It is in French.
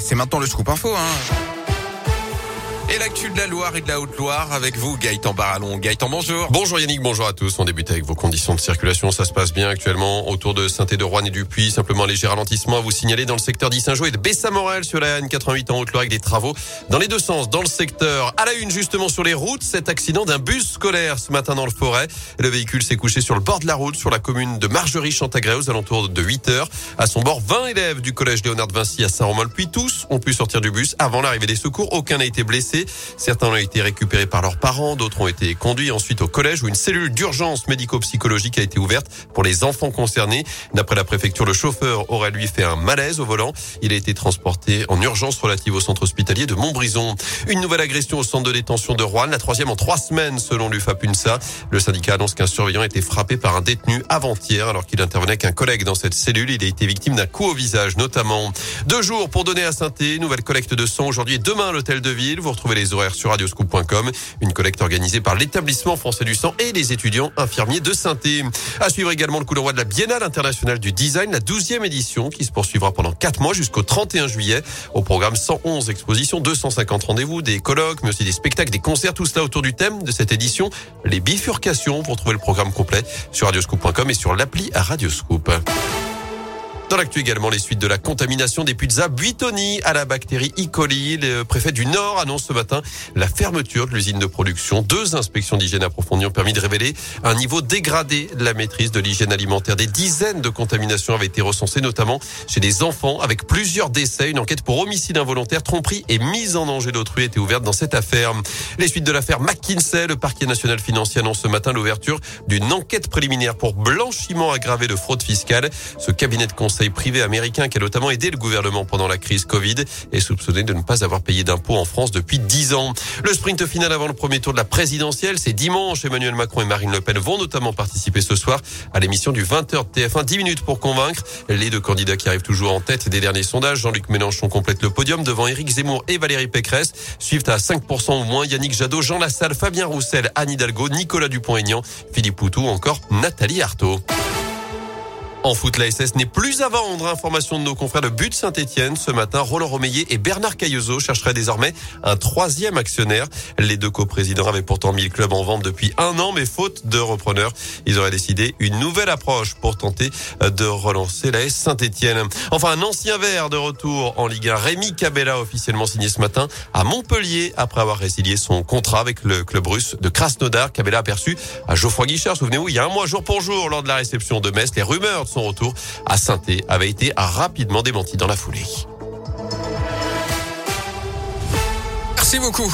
c'est maintenant le scoop info. Hein. Et l'actu de la Loire et de la Haute-Loire avec vous, Gaëtan Barallon. Gaëtan, bonjour. Bonjour Yannick, bonjour à tous. On débute avec vos conditions de circulation. Ça se passe bien actuellement autour de saint de Rouen et du Puy. Simplement un léger ralentissement à vous signaler dans le secteur d'Issingeau et de Bessamorel sur la N88 en Haute-Loire avec des travaux dans les deux sens. Dans le secteur, à la une justement sur les routes, cet accident d'un bus scolaire ce matin dans le forêt. Le véhicule s'est couché sur le bord de la route sur la commune de Margerie-Chantagré aux alentours de 8 heures. À son bord, 20 élèves du collège Léonard de Vinci à Saint-Romain-le-Puy. Tous ont pu sortir du bus avant l'arrivée des secours. Aucun n'a été blessé. Certains ont été récupérés par leurs parents, d'autres ont été conduits ensuite au collège où une cellule d'urgence médico-psychologique a été ouverte pour les enfants concernés. D'après la préfecture, le chauffeur aurait lui fait un malaise au volant. Il a été transporté en urgence relative au centre hospitalier de Montbrison. Une nouvelle agression au centre de détention de Rouen, la troisième en trois semaines selon l'UFAPUNSA. Le syndicat annonce qu'un surveillant a été frappé par un détenu avant-hier alors qu'il intervenait qu'un collègue dans cette cellule. Il a été victime d'un coup au visage notamment. Deux jours pour donner à Sainté, nouvelle collecte de sang aujourd'hui et demain à l'hôtel de ville. Vous retrouvez les horaires sur Radio radioscoop.com. Une collecte organisée par l'établissement français du sang et les étudiants infirmiers de saint À suivre également le coup d'envoi de la Biennale internationale du design, la 12e édition qui se poursuivra pendant 4 mois jusqu'au 31 juillet. Au programme 111 expositions, 250 rendez-vous, des colloques, mais aussi des spectacles, des concerts, tout cela autour du thème de cette édition, les bifurcations. Pour trouver le programme complet sur radioscoop.com et sur l'appli Radioscoop. Dans l'actu également, les suites de la contamination des pizzas Buitoni à la bactérie E. coli. Le préfet du Nord annonce ce matin la fermeture de l'usine de production. Deux inspections d'hygiène approfondies ont permis de révéler un niveau dégradé de la maîtrise de l'hygiène alimentaire. Des dizaines de contaminations avaient été recensées, notamment chez des enfants, avec plusieurs décès. Une enquête pour homicide involontaire, tromperie et mise en danger d'autrui été ouverte dans cette affaire. Les suites de l'affaire McKinsey, le parquet national financier annonce ce matin l'ouverture d'une enquête préliminaire pour blanchiment aggravé de fraude fiscale. Ce cabinet de conseil privé américain qui a notamment aidé le gouvernement pendant la crise Covid est soupçonné de ne pas avoir payé d'impôts en France depuis 10 ans. Le sprint final avant le premier tour de la présidentielle, c'est dimanche. Emmanuel Macron et Marine Le Pen vont notamment participer ce soir à l'émission du 20h de TF1. 10 minutes pour convaincre les deux candidats qui arrivent toujours en tête des derniers sondages. Jean-Luc Mélenchon complète le podium devant Éric Zemmour et Valérie Pécresse. Suivent à 5% au moins Yannick Jadot, Jean Lassalle, Fabien Roussel, Anne Hidalgo, Nicolas Dupont-Aignan, Philippe Poutou, encore Nathalie Arthaud. En foot, la SS n'est plus à vendre. Information de nos confrères de But Saint-Etienne. Ce matin, Roland Romeillet et Bernard Cailloso chercheraient désormais un troisième actionnaire. Les deux coprésidents avaient pourtant mis le club en vente depuis un an, mais faute de repreneurs, ils auraient décidé une nouvelle approche pour tenter de relancer la S Saint-Etienne. Enfin, un ancien vert de retour en Ligue 1. Rémi Cabella officiellement signé ce matin à Montpellier après avoir résilié son contrat avec le club russe de Krasnodar. Cabella aperçu à Geoffroy Guichard. Souvenez-vous, il y a un mois jour pour jour lors de la réception de Metz, les rumeurs son retour à saint avait été rapidement démenti dans la foulée. Merci beaucoup.